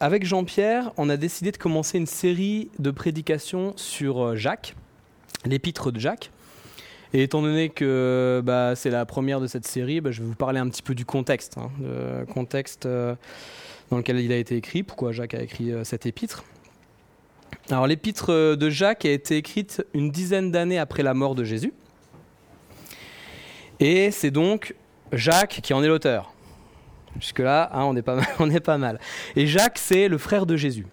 Avec Jean-Pierre, on a décidé de commencer une série de prédications sur euh, Jacques, l'épître de Jacques. Et étant donné que bah, c'est la première de cette série, bah, je vais vous parler un petit peu du contexte, hein, contexte euh, dans lequel il a été écrit, pourquoi Jacques a écrit euh, cette épître. Alors l'épître de Jacques a été écrite une dizaine d'années après la mort de Jésus. Et c'est donc Jacques qui en est l'auteur. Jusque-là, hein, on, est pas mal. Et Jacques, c'est le frère de Jésus.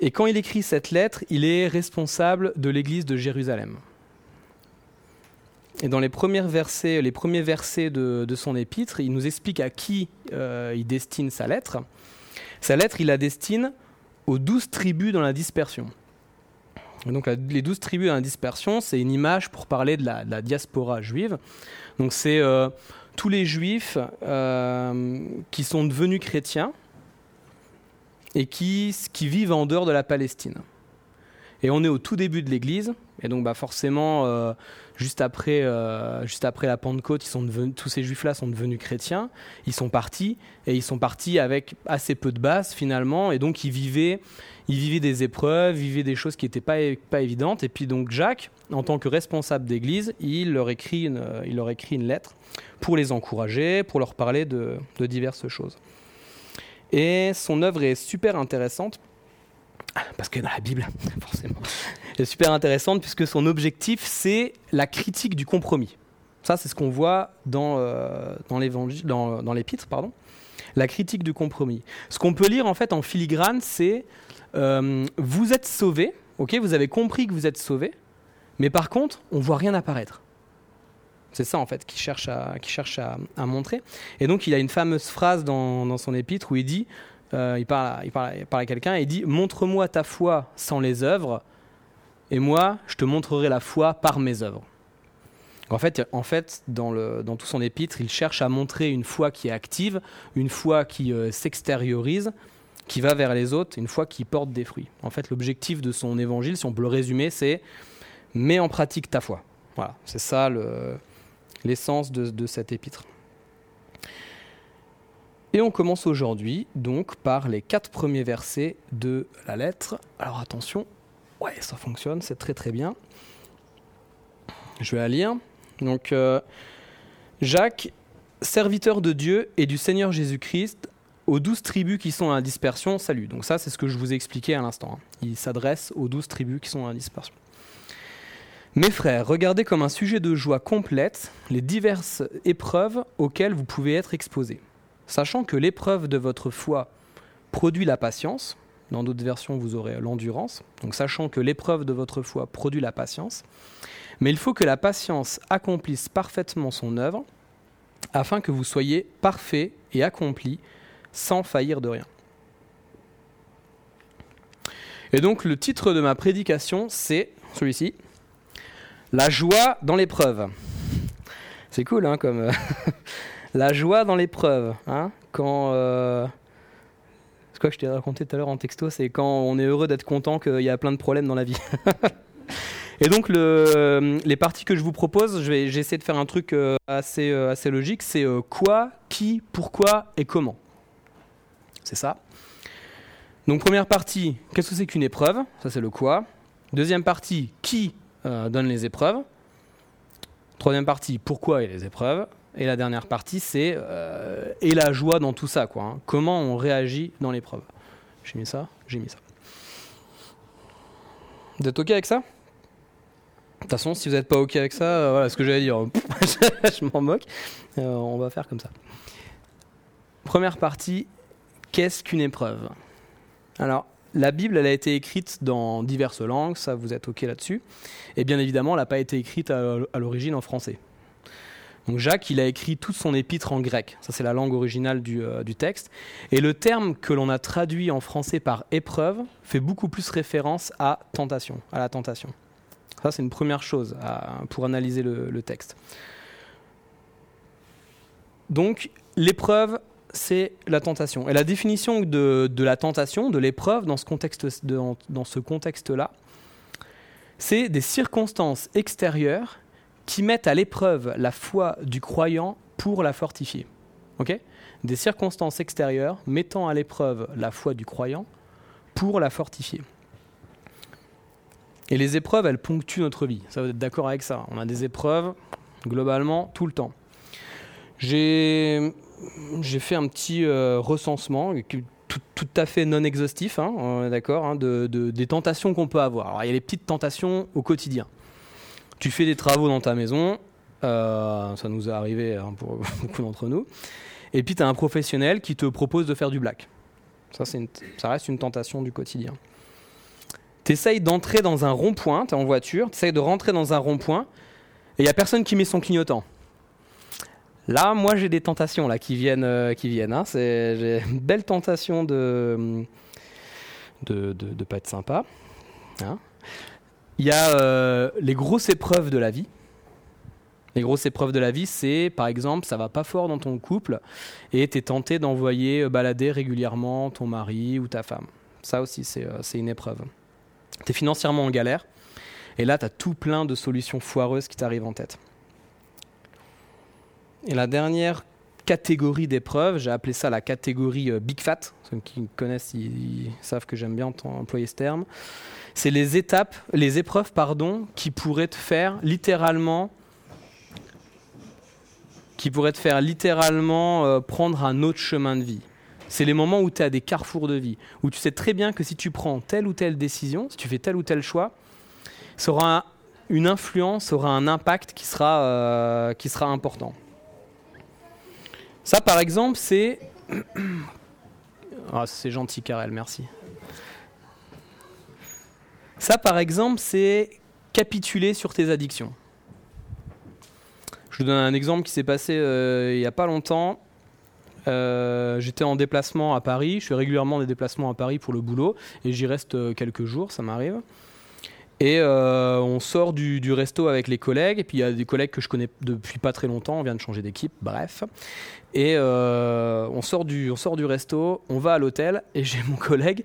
Et quand il écrit cette lettre, il est responsable de l'église de Jérusalem. Et dans les, premiers versets, les premiers versets de, son épître, il nous explique à qui euh, il destine sa lettre. Sa lettre, il la destine aux douze tribus dans la dispersion. donc les douze tribus dans la dispersion, c'est une image pour parler de la, diaspora juive. Donc c'est euh, tous les juifs euh, qui sont devenus chrétiens et qui, qui vivent en dehors de la Palestine. Et on est au tout début de l'Église, et donc bah forcément, euh, juste, après, euh, juste après la Pentecôte, tous ces juifs-là sont devenus chrétiens, ils sont partis, et ils sont partis avec assez peu de base finalement, et donc ils vivaient, ils vivaient des épreuves, vivaient des choses qui n'étaient pas, pas évidentes, et puis donc Jacques, en tant que responsable d'Église, il, leur écrit une, il leur écrit une lettre pour les encourager, pour leur parler de, diverses choses. Et son œuvre est super intéressante, parce que dans la Bible, forcément, est super intéressante puisque son objectif, c'est la critique du compromis. Ça, c'est ce qu'on voit dans, euh, dans l'évangile, dans, dans l'épître. La critique du compromis. Ce qu'on peut lire en fait en filigrane, c'est euh, vous êtes sauvés, ok, vous avez compris que vous êtes sauvés, mais par contre, on voit rien apparaître. C'est ça en fait qu'il cherche, à, cherche à, montrer. Et donc il a une fameuse phrase dans, son épître où il dit, euh, il, parle, il, parle, à quelqu'un et il dit, montre-moi ta foi sans les œuvres, et moi je te montrerai la foi par mes œuvres. En fait, en fait dans, tout son épître, il cherche à montrer une foi qui est active, une foi qui euh, s'extériorise, qui va vers les autres, une foi qui porte des fruits. En fait, l'objectif de son évangile, si on peut le résumer, c'est mets en pratique ta foi. Voilà, c'est ça le, l'essence de, cet épître. Et on commence aujourd'hui donc par les quatre premiers versets de la lettre. Alors attention, ouais, ça fonctionne, c'est très très bien. Je vais la lire. Donc, euh, Jacques, serviteur de Dieu et du Seigneur Jésus-Christ, aux douze tribus qui sont à la dispersion, salut. Donc ça, c'est ce que je vous ai expliqué à l'instant. Hein. Il s'adresse aux douze tribus qui sont à la dispersion. Mes frères, regardez comme un sujet de joie complète les diverses épreuves auxquelles vous pouvez être exposés, sachant que l'épreuve de votre foi produit la patience, dans d'autres versions vous aurez l'endurance, donc sachant que l'épreuve de votre foi produit la patience, mais il faut que la patience accomplisse parfaitement son œuvre, afin que vous soyez parfaits et accomplis sans faillir de rien. Et donc le titre de ma prédication, c'est celui-ci, la joie dans l'épreuve. C'est cool, hein, comme. Euh, la joie dans l'épreuve. Hein, quand. Euh, ce que je t'ai raconté tout à l'heure en texto, c'est quand on est heureux d'être content qu'il y a plein de problèmes dans la vie. et donc, le, les parties que je vous propose, je vais, j'essaie de faire un truc euh, assez, assez logique c'est quoi, qui, pourquoi et comment. C'est ça. Donc, première partie, qu'est-ce que c'est qu'une épreuve? Ça, c'est le quoi. Deuxième partie, qui euh, donne les épreuves? Troisième partie, pourquoi et les épreuves? Et la dernière partie, c'est euh, et la joie dans tout ça, quoi. Hein. Comment on réagit dans l'épreuve. J'ai mis ça, j'ai mis ça. Vous êtes ok avec ça? De toute façon, si vous n'êtes pas ok avec ça, euh, voilà ce que j'allais dire. je m'en moque. on va faire comme ça. Première partie, qu'est-ce qu'une épreuve? Alors, la Bible, elle a été écrite dans diverses langues, ça vous êtes OK là-dessus. Et bien évidemment, elle n'a pas été écrite à, l'origine en français. Donc Jacques, il a écrit toute son épître en grec. Ça, c'est la langue originale du, euh, texte. Et le terme que l'on a traduit en français par épreuve fait beaucoup plus référence à tentation, à la tentation. Ça, c'est une première chose pour analyser le texte. Donc, l'épreuve, c'est la tentation. Et la définition de, la tentation, de l'épreuve dans ce contexte-là, c'est des circonstances extérieures qui mettent à l'épreuve la foi du croyant pour la fortifier. des circonstances extérieures mettant à l'épreuve la foi du croyant pour la fortifier. Et les épreuves, elles ponctuent notre vie. Ça, vous êtes d'accord avec ça? On a des épreuves, globalement, tout le temps. J'ai fait un petit euh, recensement, tout, à fait non exhaustif, hein, d'accord, hein, de, des tentations qu'on peut avoir. Alors, il y a les petites tentations au quotidien. Tu fais des travaux dans ta maison, euh, ça nous est arrivé hein, pour beaucoup d'entre nous, et puis tu as un professionnel qui te propose de faire du black. Ça, reste une tentation du quotidien. Tu essayes d'entrer dans un rond-point, tu es en voiture, tu essayes de rentrer dans un rond-point, et il n'y a personne qui met son clignotant. Là, moi, j'ai des tentations là qui viennent, euh, qui viennent. Hein. J'ai une belle tentation de de, de, pas être sympa. Hein. Il y a euh, les grosses épreuves de la vie. Les grosses épreuves de la vie, c'est par exemple, ça va pas fort dans ton couple et tu es tenté d'envoyer euh, balader régulièrement ton mari ou ta femme. Ça aussi, c'est une épreuve. Tu es financièrement en galère et là, tu as tout plein de solutions foireuses qui t'arrivent en tête. Et la dernière catégorie d'épreuves, j'ai appelé ça la catégorie euh, Big Fat. Ceux qui me connaissent, ils, savent que j'aime bien employer ce terme. C'est les étapes, les épreuves, pardon, qui pourraient te faire littéralement, qui pourraient te faire littéralement euh, prendre un autre chemin de vie. C'est les moments où tu as des carrefours de vie, où tu sais très bien que si tu prends telle ou telle décision, si tu fais tel ou tel choix, ça aura une influence, aura un impact qui sera, euh, qui sera important. Ça, par exemple, c'est. Ah, c'est gentil, Karel, merci. Ça, par exemple, c'est capituler sur tes addictions. Je vous donne un exemple qui s'est passé euh, il n'y a pas longtemps. Euh, j'étais en déplacement à Paris. Je fais régulièrement des déplacements à Paris pour le boulot et j'y reste euh, quelques jours, ça m'arrive. Et euh, on sort du, resto avec les collègues, et puis il y a des collègues que je connais depuis pas très longtemps, on vient de changer d'équipe, bref. Et euh, on, sort du, on sort du resto, on va à l'hôtel, et j'ai mon collègue,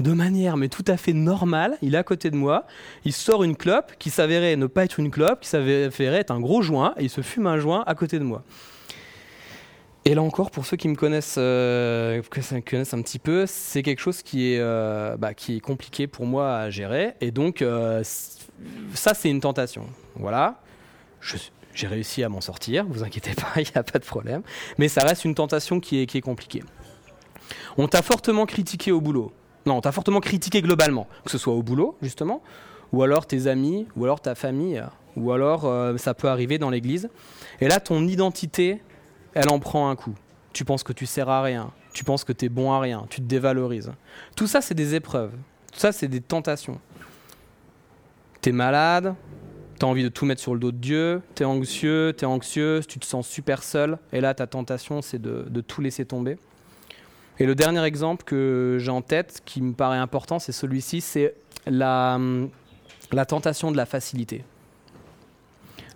de manière mais tout à fait normale, il est à côté de moi, il sort une clope qui s'avérait ne pas être une clope, qui s'avérait être un gros joint, et il se fume un joint à côté de moi. Et là encore, pour ceux qui me connaissent, euh, connaissent un petit peu, c'est quelque chose qui est, euh, bah, qui est compliqué pour moi à gérer. Et donc, euh, ça, c'est une tentation. Voilà. J'ai réussi à m'en sortir, vous inquiétez pas, il n'y a pas de problème. Mais ça reste une tentation qui est, qui est compliquée. On t'a fortement critiqué au boulot. Non, on t'a fortement critiqué globalement, que ce soit au boulot, justement, ou alors tes amis, ou alors ta famille, ou alors ça peut arriver dans l'église. Et là, ton identité elle en prend un coup. Tu penses que tu sers à rien, tu penses que tu es bon à rien, tu te dévalorises. Tout ça, c'est des épreuves. Tout ça, c'est des tentations. Tu es malade, tu as envie de tout mettre sur le dos de Dieu, tu es anxieux, tu es anxieuse, tu te sens super seul, et là, ta tentation, c'est de, tout laisser tomber. Et le dernier exemple que j'ai en tête, qui me paraît important, c'est celui-ci, c'est la, la tentation de la facilité.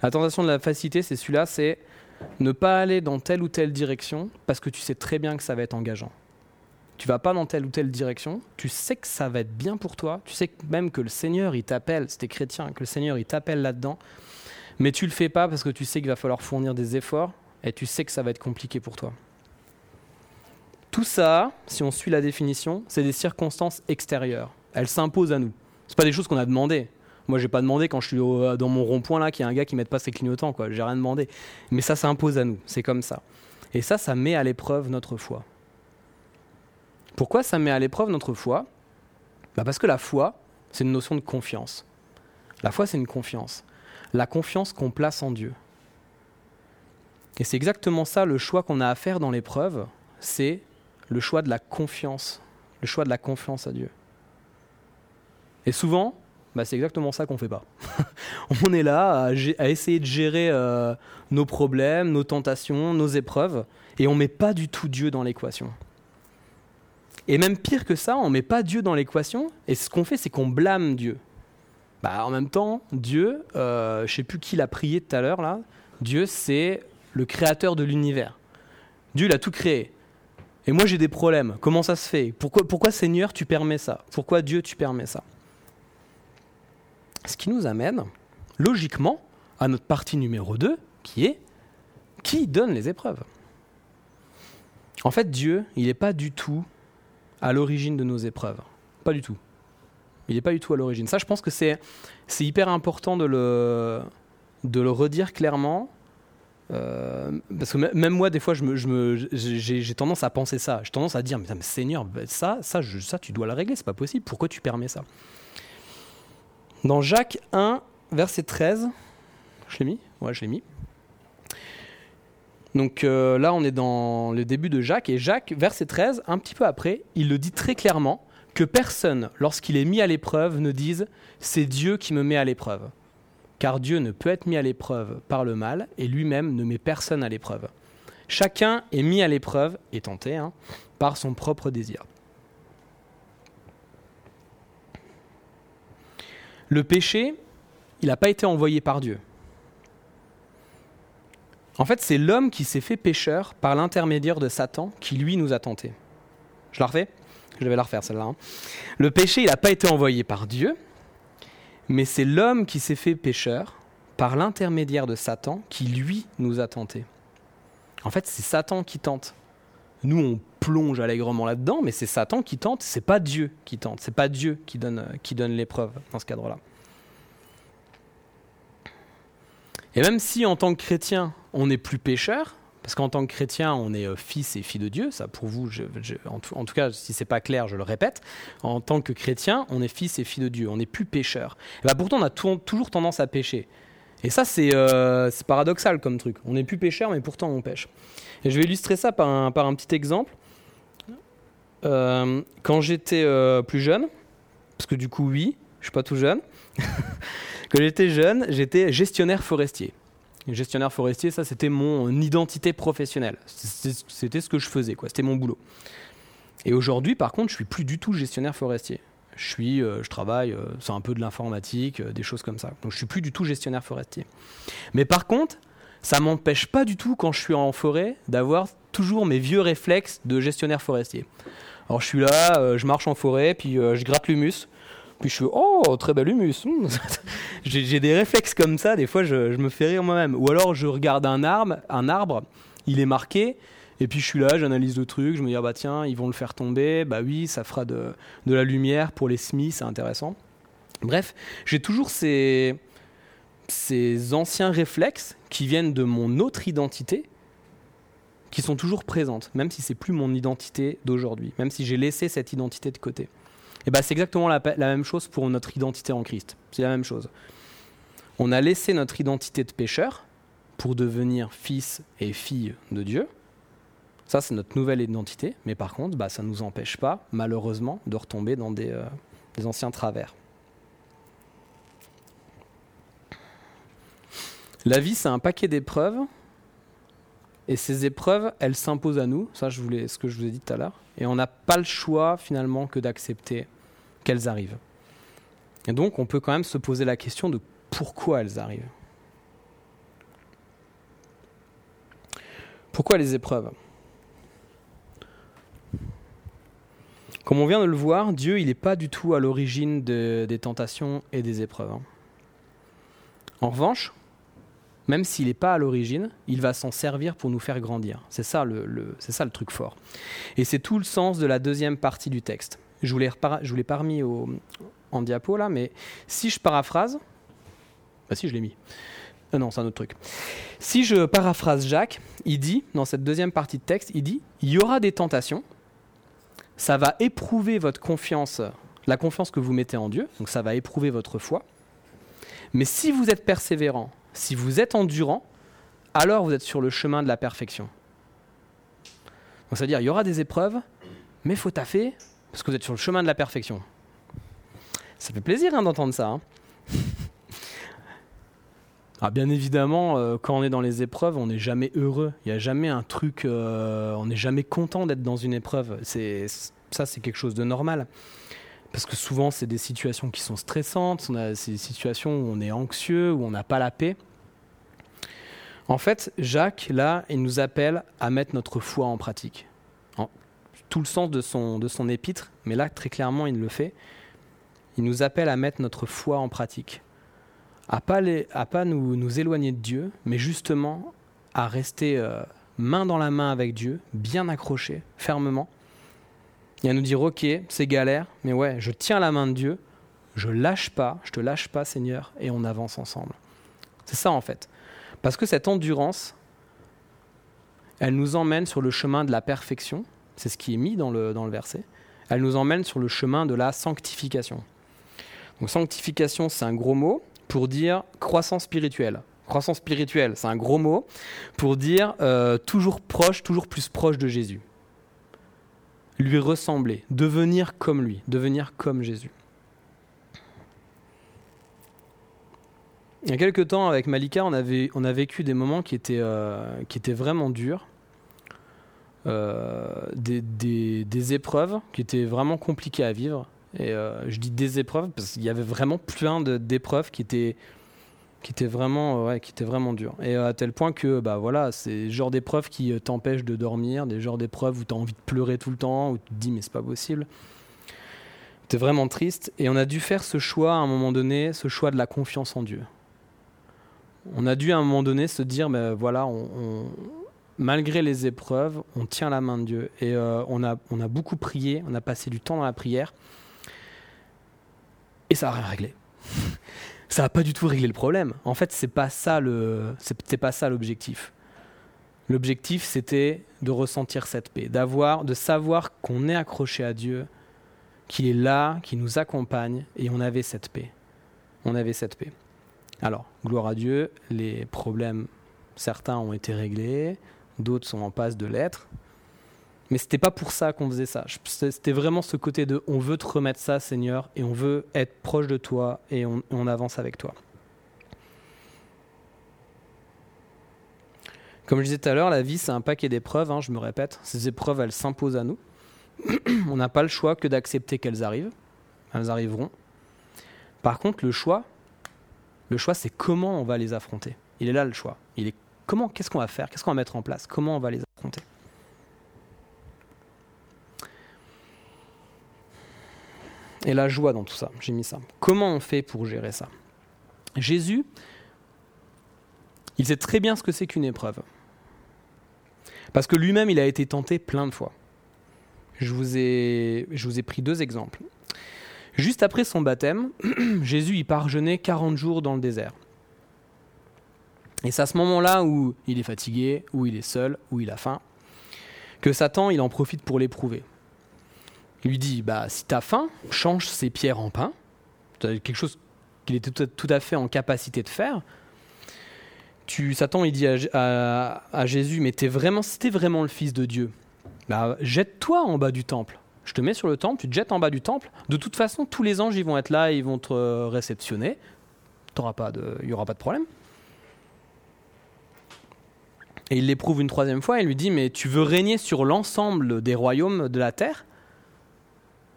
La tentation de la facilité, c'est celui-là, c'est ne pas aller dans telle ou telle direction parce que tu sais très bien que ça va être engageant. Tu vas pas dans telle ou telle direction, tu sais que ça va être bien pour toi, tu sais même que le Seigneur il t'appelle, si chrétien, que le Seigneur il t'appelle là-dedans, mais tu le fais pas parce que tu sais qu'il va falloir fournir des efforts et tu sais que ça va être compliqué pour toi. Tout ça, si on suit la définition, c'est des circonstances extérieures. Elles s'imposent à nous. Ce pas des choses qu'on a demandées. Moi, j'ai pas demandé quand je suis dans mon rond-point là qu'il y a un gars qui mette pas ses clignotants, quoi. J'ai rien demandé. Mais ça s'impose à nous. C'est comme ça. Et ça, ça met à l'épreuve notre foi. Pourquoi ça met à l'épreuve notre foi? Bah Parce que la foi, c'est une notion de confiance. La foi, c'est une confiance. La confiance qu'on place en Dieu. Et c'est exactement ça le choix qu'on a à faire dans l'épreuve, c'est le choix de la confiance, le choix de la confiance à Dieu. Et souvent, bah, c'est exactement ça qu'on fait pas. on est là à, essayer de gérer euh, nos problèmes, nos tentations, nos épreuves, et on met pas du tout Dieu dans l'équation. Et même pire que ça, on met pas Dieu dans l'équation, et ce qu'on fait, c'est qu'on blâme Dieu. Bah, en même temps, Dieu, euh, je sais plus qui l'a prié tout à l'heure là, Dieu c'est le créateur de l'univers. Dieu il a tout créé. Et moi j'ai des problèmes. Comment ça se fait? Pourquoi, pourquoi Seigneur tu permets ça? Pourquoi Dieu tu permets ça? Ce qui nous amène, logiquement, à notre partie numéro 2, qui est qui donne les épreuves? En fait, Dieu, il n'est pas du tout à l'origine de nos épreuves. Pas du tout. Il n'est pas du tout à l'origine. Ça, je pense que c'est, hyper important de le, redire clairement. Euh, parce que même moi, des fois, je me, je me, j'ai, tendance à penser ça. J'ai tendance à dire, mais, Seigneur, bah, ça, ça, ça, tu dois le régler, c'est pas possible. Pourquoi tu permets ça? Dans Jacques 1, verset 13, je l'ai mis? Ouais, je l'ai mis. Donc euh, là, on est dans le début de Jacques, et Jacques, verset 13, un petit peu après, il le dit très clairement, que personne, lorsqu'il est mis à l'épreuve, ne dise ⁇ c'est Dieu qui me met à l'épreuve ⁇ Car Dieu ne peut être mis à l'épreuve par le mal, et lui-même ne met personne à l'épreuve. Chacun est mis à l'épreuve, et tenté, hein, par son propre désir. Le péché, il n'a pas été envoyé par Dieu. En fait, c'est l'homme qui s'est fait pécheur par l'intermédiaire de Satan qui, lui, nous a tentés. Je la refais? Je vais la refaire, celle-là. Hein. Le péché, il n'a pas été envoyé par Dieu, mais c'est l'homme qui s'est fait pécheur par l'intermédiaire de Satan qui, lui, nous a tentés. En fait, c'est Satan qui tente. Nous, on plonge allègrement là-dedans, mais c'est Satan qui tente, c'est pas Dieu qui tente, c'est pas Dieu qui donne, qui donne l'épreuve dans ce cadre-là. Et même si en tant que chrétien, on n'est plus pécheur, parce qu'en tant que chrétien, on est euh, fils et fille de Dieu, ça pour vous, en, tout, cas, si c'est pas clair, je le répète, en tant que chrétien, on est fils et fille de Dieu, on n'est plus pécheur. Et bah pourtant, on a toujours tendance à pécher. Et ça, euh, c'est paradoxal comme truc. On n'est plus pécheur, mais pourtant on pêche. Et je vais illustrer ça par un, petit exemple. Euh, quand j'étais plus jeune, parce que du coup, oui, je suis pas tout jeune. Quand j'étais jeune, j'étais gestionnaire forestier. Gestionnaire forestier, ça c'était mon identité professionnelle. C'était ce que je faisais, quoi. C'était mon boulot. Et aujourd'hui, par contre, je suis plus du tout gestionnaire forestier. Je suis, euh, je travaille, euh, c'est un peu de l'informatique, euh, des choses comme ça. Donc je suis plus du tout gestionnaire forestier. Mais par contre, ça m'empêche pas du tout quand je suis en forêt d'avoir toujours mes vieux réflexes de gestionnaire forestier. Alors je suis là, je marche en forêt, puis je gratte l'humus. Puis je suis oh très bel humus. Hmm. j'ai des réflexes comme ça. Des fois, je, me fais rire moi-même. Ou alors, je regarde un arbre, un arbre, il est marqué. Et puis je suis là, j'analyse le truc, je me dis ah bah tiens, ils vont le faire tomber. Bah oui, ça fera de, la lumière pour les semis, c'est intéressant. Bref, j'ai toujours ces anciens réflexes qui viennent de mon autre identité qui sont toujours présentes, même si c'est plus mon identité d'aujourd'hui, même si j'ai laissé cette identité de côté. Et ben c'est exactement la, même chose pour notre identité en Christ. C'est la même chose. On a laissé notre identité de pécheur pour devenir fils et fille de Dieu. Ça, c'est notre nouvelle identité. Mais par contre, bah, ça ne nous empêche pas, malheureusement, de retomber dans des, euh, des anciens travers. La vie, c'est un paquet d'épreuves. Et ces épreuves, elles s'imposent à nous. Ça, je voulais, ce que je vous ai dit tout à l'heure. Et on n'a pas le choix, finalement, que d'accepter qu'elles arrivent. Et donc, on peut quand même se poser la question de pourquoi elles arrivent. Pourquoi les épreuves? Comme on vient de le voir, Dieu, il n'est pas du tout à l'origine des tentations et des épreuves. Hein. En revanche, même s'il n'est pas à l'origine, il va s'en servir pour nous faire grandir. C'est ça le, truc fort. Et c'est tout le sens de la deuxième partie du texte. Je vous l'ai, je remis au, en diapo là, mais si je paraphrase, bah si je l'ai mis. Euh, non, c'est un autre truc. Si je paraphrase Jacques, il dit, dans cette deuxième partie de texte, il dit, il y aura des tentations, ça va éprouver votre confiance, la confiance que vous mettez en Dieu, donc ça va éprouver votre foi. Mais si vous êtes persévérant, si vous êtes endurant, alors vous êtes sur le chemin de la perfection. Donc c'est-à-dire, il y aura des épreuves, mais faut taffer, parce que vous êtes sur le chemin de la perfection. Ça fait plaisir hein, d'entendre ça. Hein. Ah, bien évidemment, euh, quand on est dans les épreuves, on n'est jamais heureux. Il n'y a jamais un truc, euh, on n'est jamais content d'être dans une épreuve. C'est ça, c'est quelque chose de normal parce que souvent c'est des situations qui sont stressantes, c'est des situations où on est anxieux, où on n'a pas la paix. En fait, Jacques, là, il nous appelle à mettre notre foi en pratique. En, tout le sens de son, de son épître, mais là, très clairement, il le fait. Il nous appelle à mettre notre foi en pratique. À pas, pas nous, nous éloigner de Dieu, mais justement à rester, euh, main dans la main avec Dieu, bien accrochés, fermement, et à nous dire, ok, c'est galère, mais ouais, je tiens la main de Dieu, je lâche pas, je te lâche pas Seigneur, et on avance ensemble. C'est ça en fait. Parce que cette endurance, elle nous emmène sur le chemin de la perfection, c'est ce qui est mis dans le, dans le verset, elle nous emmène sur le chemin de la sanctification. Donc sanctification, c'est un gros mot pour dire croissance spirituelle. Croissance spirituelle, c'est un gros mot pour dire euh, toujours proche, toujours plus proche de Jésus. Lui ressembler, devenir comme lui, devenir comme Jésus. Il y a quelques temps, avec Malika, on, avait, on a vécu des moments qui étaient, euh, qui étaient vraiment durs. Euh, des, des, épreuves qui étaient vraiment compliquées à vivre. Et euh, je dis des épreuves parce qu'il y avait vraiment plein d'épreuves qui étaient, qui étaient vraiment, ouais, qui étaient vraiment dures. Et à tel point que, bah voilà, c'est genre d'épreuves qui t'empêchent de dormir, des genres d'épreuves où tu as envie de pleurer tout le temps, où tu te dis mais c'est pas possible. es vraiment triste. Et on a dû faire ce choix à un moment donné, ce choix de la confiance en Dieu on a dû à un moment donné se dire, mais ben, voilà, malgré les épreuves, on tient la main de Dieu. Et euh, on, a, on a beaucoup prié, on a passé du temps dans la prière. Et ça n'a rien réglé. ça n'a pas du tout réglé le problème. En fait, c'est pas pas ça l'objectif. L'objectif, c'était de ressentir cette paix, d'avoir, de savoir qu'on est accroché à Dieu, qu'il est là, qu'il nous accompagne, et on avait cette paix. On avait cette paix. Alors, gloire à Dieu, les problèmes, certains ont été réglés, d'autres sont en passe de l'être. Mais ce n'était pas pour ça qu'on faisait ça. C'était vraiment ce côté de on veut te remettre ça, Seigneur, et on veut être proche de toi et on, avance avec toi. Comme je disais tout à l'heure, la vie, c'est un paquet d'épreuves, hein, je me répète. Ces épreuves, elles s'imposent à nous. on n'a pas le choix que d'accepter qu'elles arrivent. Elles arriveront. Par contre, le choix, le choix, c'est comment on va les affronter. Il est là le choix. Il est comment, qu'est-ce qu'on va faire, qu'est-ce qu'on va mettre en place, comment on va les affronter? Et la joie dans tout ça, j'ai mis ça. Comment on fait pour gérer ça? Jésus, il sait très bien ce que c'est qu'une épreuve. Parce que lui-même, il a été tenté plein de fois. Je vous ai, pris deux exemples. Juste après son baptême, Jésus y part jeûner 40 jours dans le désert. Et c'est à ce moment-là où il est fatigué, où il est seul, où il a faim, que Satan, il en profite pour l'éprouver. Il lui dit, bah, si tu as faim, change ces pierres en pain. Quelque chose qu'il était tout à fait en capacité de faire. Satan, il dit à, Jésus, mais es vraiment, si vraiment le Fils de Dieu, bah, jette-toi en bas du temple je te mets sur le temple, tu te jettes en bas du temple. De toute façon, tous les anges, ils vont être là, ils vont te réceptionner. Il n'y aura pas de problème. Et il l'éprouve une troisième fois et lui dit, mais tu veux régner sur l'ensemble des royaumes de la terre?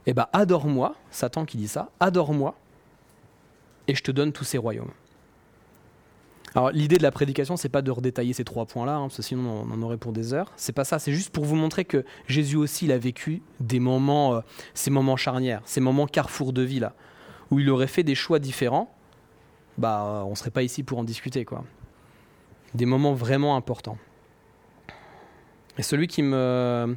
Eh bien, adore-moi, Satan qui dit ça, adore-moi, et je te donne tous ces royaumes. Alors l'idée de la prédication, c'est pas de redétailler ces trois points-là, hein, parce que sinon on en aurait pour des heures. C'est pas ça. C'est juste pour vous montrer que Jésus aussi, il a vécu des moments, euh, ces moments charnières, ces moments carrefour de vie là, où il aurait fait des choix différents. Bah, euh, on serait pas ici pour en discuter, quoi. Des moments vraiment importants. Et celui qui me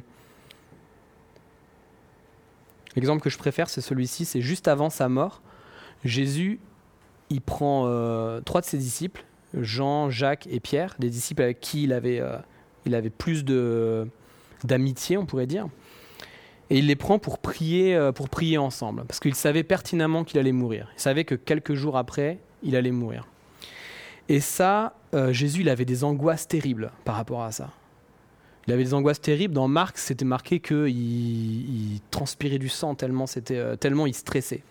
L'exemple que je préfère, c'est celui-ci, c'est juste avant sa mort. Jésus, il prend euh, trois de ses disciples Jean, Jacques et Pierre, des disciples avec qui il avait, euh, il avait plus d'amitié, on pourrait dire. Et il les prend pour prier, euh, pour prier ensemble, parce qu'il savait pertinemment qu'il allait mourir. Il savait que quelques jours après, il allait mourir. Et ça, Jésus, il avait des angoisses terribles par rapport à ça. Il avait des angoisses terribles. Dans Marc, c'était marqué qu'il il transpirait du sang tellement, tellement il stressait.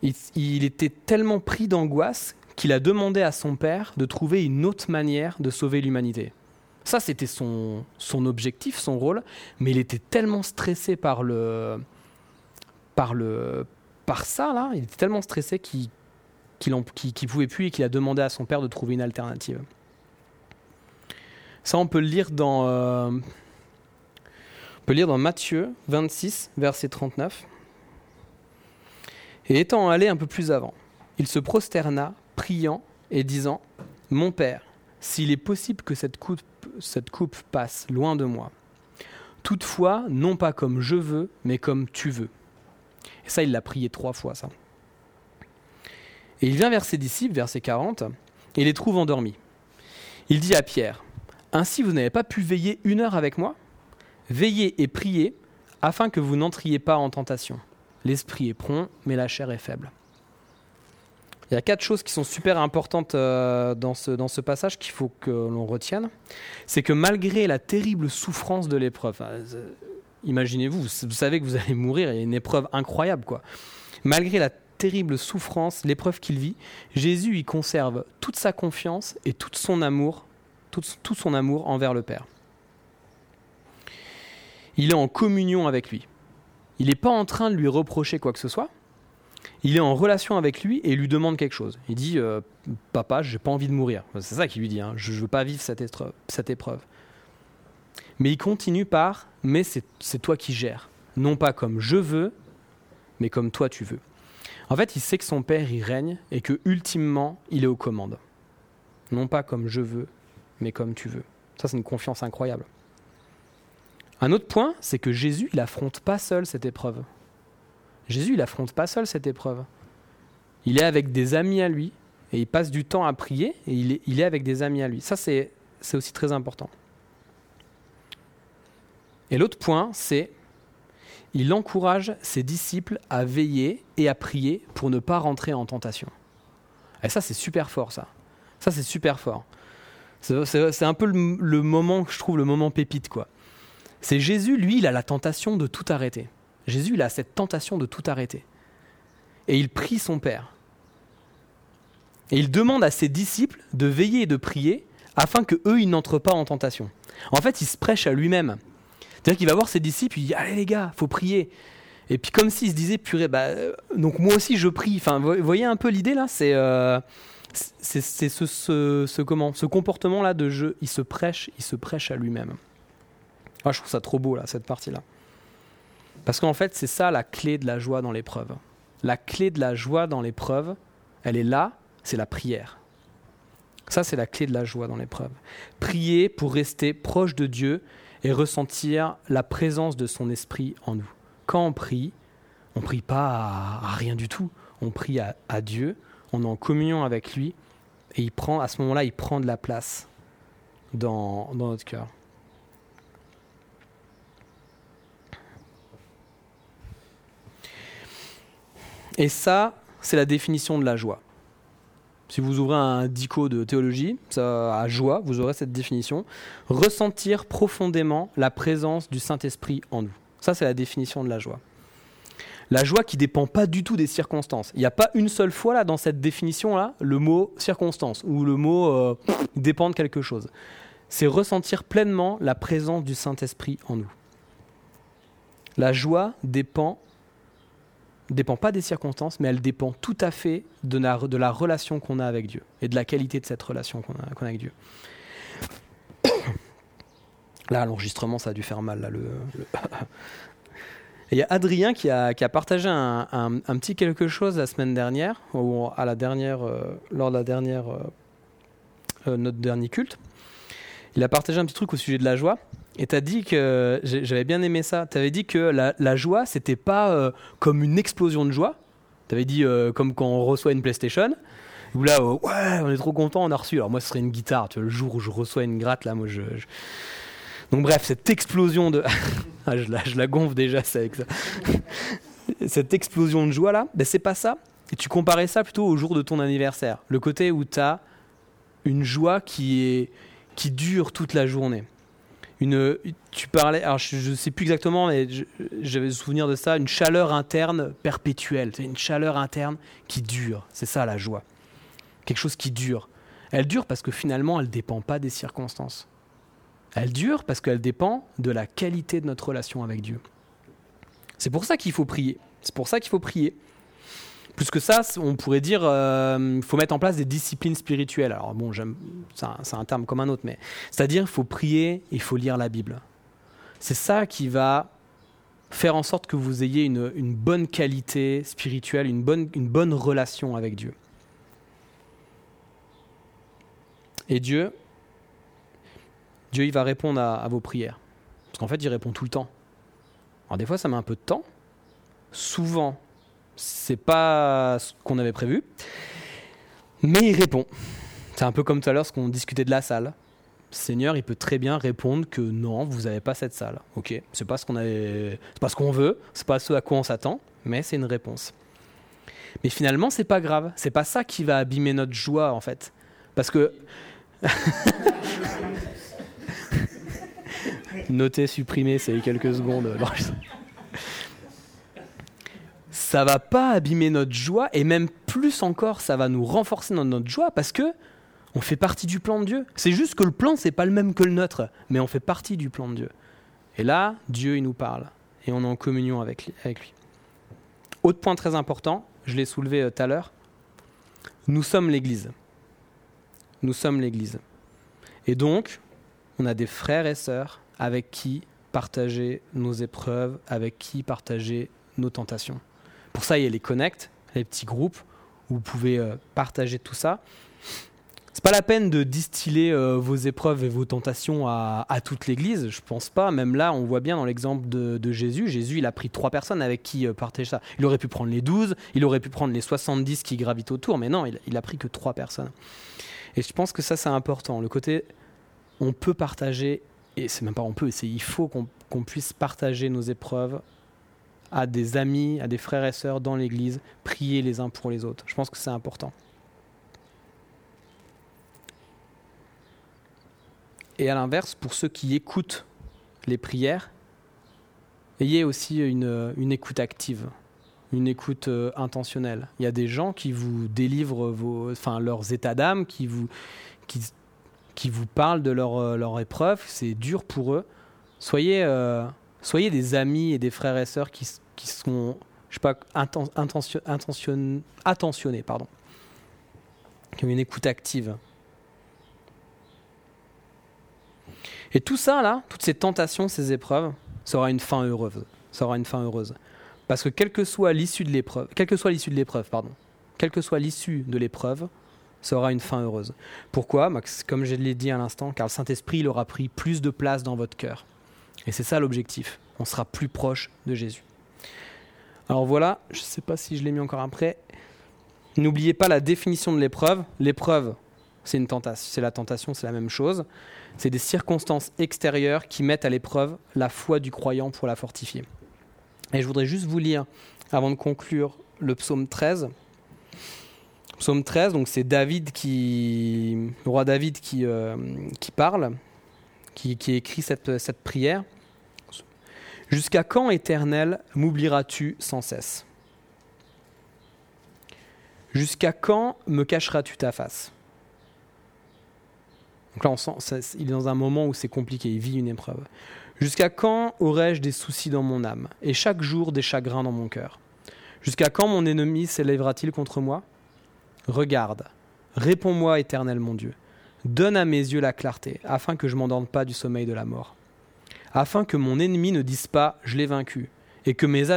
il était tellement pris d'angoisse qu'il a demandé à son père de trouver une autre manière de sauver l'humanité. Ça, c'était son, son objectif, son rôle, mais il était tellement stressé par le, par le, par ça là, il était tellement stressé qu'il qu'il pouvait plus et qu'il a demandé à son père de trouver une alternative. Ça, on peut le lire dans, euh, on peut lire dans Matthieu 26, verset 39. Et étant allé un peu plus avant, il se prosterna priant et disant Mon Père, s'il est possible que cette coupe, cette coupe passe loin de moi. Toutefois, non pas comme je veux, mais comme tu veux. Et ça, il l'a prié trois fois, ça. Et il vient vers ses disciples, verset 40, et les trouve endormis. Il dit à Pierre, Ainsi vous n'avez pas pu veiller une heure avec moi? Veillez et priez, afin que vous n'entriez pas en tentation. L'esprit est prompt, mais la chair est faible. Il y a quatre choses qui sont super importantes euh, dans, ce, passage qu'il faut que l'on retienne. C'est que malgré la terrible souffrance de l'épreuve, euh, imaginez-vous, vous savez que vous allez mourir, il y a une épreuve incroyable, quoi. Malgré la terrible souffrance, l'épreuve qu'il vit, Jésus y conserve toute sa confiance et tout son amour, tout, son amour envers le Père. Il est en communion avec lui. Il n'est pas en train de lui reprocher quoi que ce soit. Il est en relation avec lui et lui demande quelque chose. Il dit euh, Papa, j'ai pas envie de mourir. C'est ça qu'il lui dit. Hein. Je ne veux pas vivre cette épreuve, cette épreuve. Mais il continue par Mais c'est toi qui gères. Non pas comme je veux, mais comme toi tu veux. En fait, il sait que son père y règne et que ultimement, il est aux commandes. Non pas comme je veux, mais comme tu veux. Ça, c'est une confiance incroyable. Un autre point, c'est que Jésus, il affronte pas seul cette épreuve. Jésus, il affronte pas seul cette épreuve. Il est avec des amis à lui et il passe du temps à prier et il est, avec des amis à lui. Ça, c'est aussi très important. Et l'autre point, c'est il encourage ses disciples à veiller et à prier pour ne pas rentrer en tentation. Et ça, c'est super fort, ça. Ça, c'est super fort. C'est un peu le, moment que je trouve le moment pépite, quoi. C'est Jésus, lui, il a la tentation de tout arrêter. Jésus, il a cette tentation de tout arrêter. Et il prie son Père. Et il demande à ses disciples de veiller et de prier afin que eux, ils n'entrent pas en tentation. En fait, il se prêche à lui-même. C'est-à-dire qu'il va voir ses disciples, il dit Allez les gars, faut prier. Et puis comme s'il se disait Purée, bah, euh, donc moi aussi je prie. Enfin, vous voyez un peu l'idée là? C'est euh, c'est ce, comment, ce comportement-là de jeu. Il se prêche, il se prêche à lui-même. Ah, je trouve ça trop beau là, cette partie-là. Parce qu'en fait, c'est ça la clé de la joie dans l'épreuve. La clé de la joie dans l'épreuve, elle est là, c'est la prière. Ça, c'est la clé de la joie dans l'épreuve. Prier pour rester proche de Dieu et ressentir la présence de son esprit en nous. Quand on prie, on prie pas à, rien du tout. On prie à, Dieu, on est en communion avec lui, et il prend, à ce moment-là, il prend de la place dans, notre cœur. Et ça, c'est la définition de la joie. Si vous ouvrez un dico de théologie, ça, à joie, vous aurez cette définition. Ressentir profondément la présence du Saint-Esprit en nous. Ça, c'est la définition de la joie. La joie qui dépend pas du tout des circonstances. Il n'y a pas une seule fois là dans cette définition-là le mot circonstance ou le mot euh, dépend de quelque chose. C'est ressentir pleinement la présence du Saint-Esprit en nous. La joie dépend dépend pas des circonstances, mais elle dépend tout à fait de la, relation qu'on a avec Dieu et de la qualité de cette relation qu'on a, avec Dieu. Là, l'enregistrement, ça a dû faire mal. Là, il y a Adrien qui a, partagé un, petit quelque chose la semaine dernière, ou à la dernière, euh, lors de la dernière, euh, euh, notre dernier culte. Il a partagé un petit truc au sujet de la joie. Et tu as dit que, j'avais bien aimé ça, tu avais dit que la, la joie, c'était pas comme une explosion de joie. Tu avais dit comme quand on reçoit une PlayStation. Où là, ouais, on est trop content, on a reçu. Alors moi, ce serait une guitare. Tu vois, le jour où je reçois une gratte, là, moi, je. Donc bref, cette explosion de. ah, je, la, gonfle déjà, c'est avec ça. cette explosion de joie là, ben, c'est pas ça. Et tu comparais ça plutôt au jour de ton anniversaire. Le côté où tu as une joie qui, est, qui dure toute la journée une, tu parlais, alors je ne sais plus exactement, mais j'avais le souvenir de ça, une chaleur interne perpétuelle, c'est une chaleur interne qui dure, c'est ça la joie, quelque chose qui dure. Elle dure parce que finalement, elle ne dépend pas des circonstances. Elle dure parce qu'elle dépend de la qualité de notre relation avec Dieu. C'est pour ça qu'il faut prier. C'est pour ça qu'il faut prier. Plus que ça, on pourrait dire, euh, faut mettre en place des disciplines spirituelles. Alors bon, c'est un, terme comme un autre, mais c'est-à-dire, il faut prier, il faut lire la Bible. C'est ça qui va faire en sorte que vous ayez une, une bonne qualité spirituelle, une bonne, une bonne relation avec Dieu. Et Dieu, Dieu il va répondre à, à vos prières. Parce qu'en fait, il répond tout le temps. Alors des fois, ça met un peu de temps. Souvent, c'est pas ce qu'on avait prévu. Mais il répond. C'est un peu comme tout à l'heure ce qu'on discutait de la salle. Seigneur, il peut très bien répondre que non, vous n'avez pas cette salle. Ok, c'est pas ce qu'on avait, c'est pas ce qu'on veut, c'est pas ce à quoi on s'attend, mais c'est une réponse. Mais finalement, c'est pas grave. C'est pas ça qui va abîmer notre joie en fait, parce que noter, supprimer, c'est quelques secondes. ça va pas abîmer notre joie et même plus encore, ça va nous renforcer dans notre joie parce que on fait partie du plan de Dieu. C'est juste que le plan, c'est pas le même que le nôtre, mais on fait partie du plan de Dieu. Et là, Dieu, il nous parle et on est en communion avec lui. Autre point très important, je l'ai soulevé euh, tout à l'heure, nous sommes l'Église. Nous sommes l'Église. Et donc, on a des frères et sœurs avec qui partager nos épreuves, avec qui partager nos tentations. Pour ça, il y a les connects, les petits groupes où vous pouvez euh, partager tout ça. C'est pas la peine de distiller euh, vos épreuves et vos tentations à, toute l'Église, je pense pas. Même là, on voit bien dans l'exemple de, Jésus, Jésus, il a pris trois personnes avec qui euh, partager ça. Il aurait pu prendre les douze, il aurait pu prendre les 70 qui gravitent autour, mais non, il, il a pris que trois personnes. Et je pense que ça, c'est important. Le côté, on peut partager, et c'est même pas on peut, il faut qu'on puisse partager nos épreuves à des amis, à des frères et sœurs dans l'Église, prier les uns pour les autres. Je pense que c'est important. Et à l'inverse, pour ceux qui écoutent les prières, ayez aussi une, une écoute active, une écoute euh, intentionnelle. Il y a des gens qui vous délivrent vos, enfin, leurs états d'âme, qui vous, qui, qui, vous parlent de leur, euh, leur épreuve. C'est dur pour eux. Soyez, euh, soyez des amis et des frères et sœurs qui, qui sont, je sais pas, intention, intention, attentionnés, pardon, qui ont une écoute active. Et tout ça, là, toutes ces tentations, ces épreuves, ça aura une fin heureuse. Ça une fin heureuse. Parce que quelle que soit l'issue de l'épreuve, quelle que soit l'issue de l'épreuve, pardon, quelle que soit l'issue de l'épreuve, ça aura une fin heureuse. Pourquoi Comme je l'ai dit à l'instant, car le Saint-Esprit, il aura pris plus de place dans votre cœur. Et c'est ça l'objectif. On sera plus proche de Jésus. Alors voilà, je ne sais pas si je l'ai mis encore après. N'oubliez pas la définition de l'épreuve. L'épreuve, c'est une c'est la tentation, c'est la même chose. C'est des circonstances extérieures qui mettent à l'épreuve la foi du croyant pour la fortifier. Et je voudrais juste vous lire, avant de conclure, le psaume 13. Psaume 13, donc c'est David qui, le roi David qui, euh, qui parle, qui, qui écrit cette, cette prière. Jusqu'à quand, éternel, m'oublieras-tu sans cesse? Jusqu'à quand me cacheras-tu ta face? Donc là, il est dans un moment où c'est compliqué, il vit une épreuve. Jusqu'à quand aurais-je des soucis dans mon âme et chaque jour des chagrins dans mon cœur? Jusqu'à quand mon ennemi s'élèvera-t-il contre moi? Regarde, réponds-moi, éternel mon Dieu. Donne à mes yeux la clarté, afin que je m'endorme pas du sommeil de la mort. Afin que mon ennemi ne dise pas je l'ai vaincu, et que mes,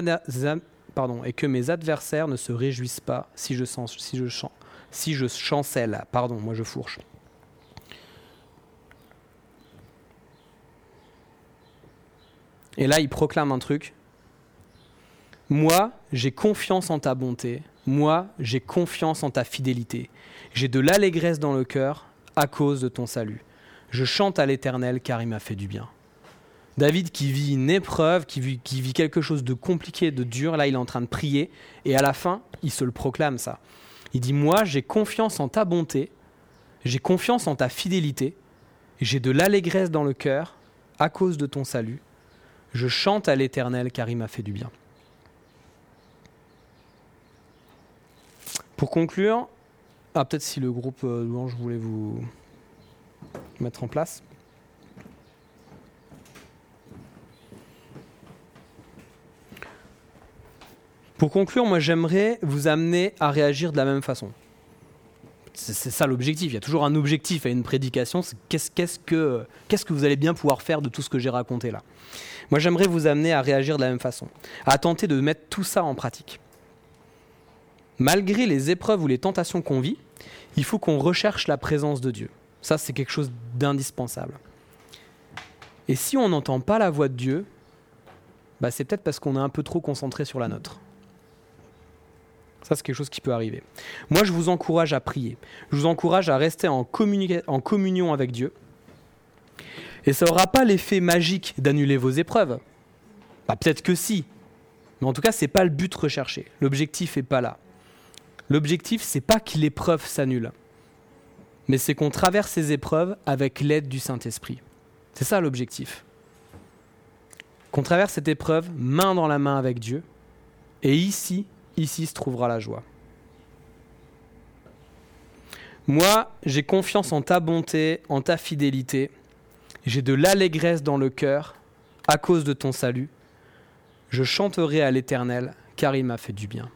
adversaires ne se réjouissent pas si je, je, si je chancelle. Pardon, moi je fourche. Et là, il proclame un truc. Moi, j'ai confiance en ta bonté. Moi, j'ai confiance en ta fidélité. J'ai de l'allégresse dans le cœur à cause de ton salut. Je chante à l'Éternel car il m'a fait du bien. David qui vit une épreuve, qui vit, quelque chose de compliqué, de dur, là il est en train de prier, et à la fin, il se le proclame ça. Il dit, moi j'ai confiance en ta bonté, j'ai confiance en ta fidélité, j'ai de l'allégresse dans le cœur à cause de ton salut. Je chante à l'Éternel car il m'a fait du bien. Pour conclure, ah, peut-être si le groupe euh, louange voulait vous mettre en place. Pour conclure, moi j'aimerais vous amener à réagir de la même façon. C'est ça l'objectif. Il y a toujours un objectif à une prédication. Qu'est-ce que, qu'est-ce que vous allez bien pouvoir faire de tout ce que j'ai raconté là moi, j'aimerais vous amener à réagir de la même façon, à tenter de mettre tout ça en pratique. Malgré les épreuves ou les tentations qu'on vit, il faut qu'on recherche la présence de Dieu. Ça, c'est quelque chose d'indispensable. Et si on n'entend pas la voix de Dieu, bah c'est peut-être parce qu'on est un peu trop concentré sur la nôtre. Ça, c'est quelque chose qui peut arriver. Moi, je vous encourage à prier. Je vous encourage à rester en, communion avec Dieu. Et ça n'aura pas l'effet magique d'annuler vos épreuves. Bah, peut-être que si. Mais en tout cas, ce n'est pas le but recherché. L'objectif n'est pas là. L'objectif, c'est pas que l'épreuve s'annule. Mais c'est qu'on traverse ces épreuves avec l'aide du Saint-Esprit. C'est ça l'objectif. Qu'on traverse cette épreuve main dans la main avec Dieu. Et ici, ici se trouvera la joie. Moi, j'ai confiance en ta bonté, en ta fidélité. J'ai de l'allégresse dans le cœur à cause de ton salut. Je chanterai à l'Éternel, car il m'a fait du bien.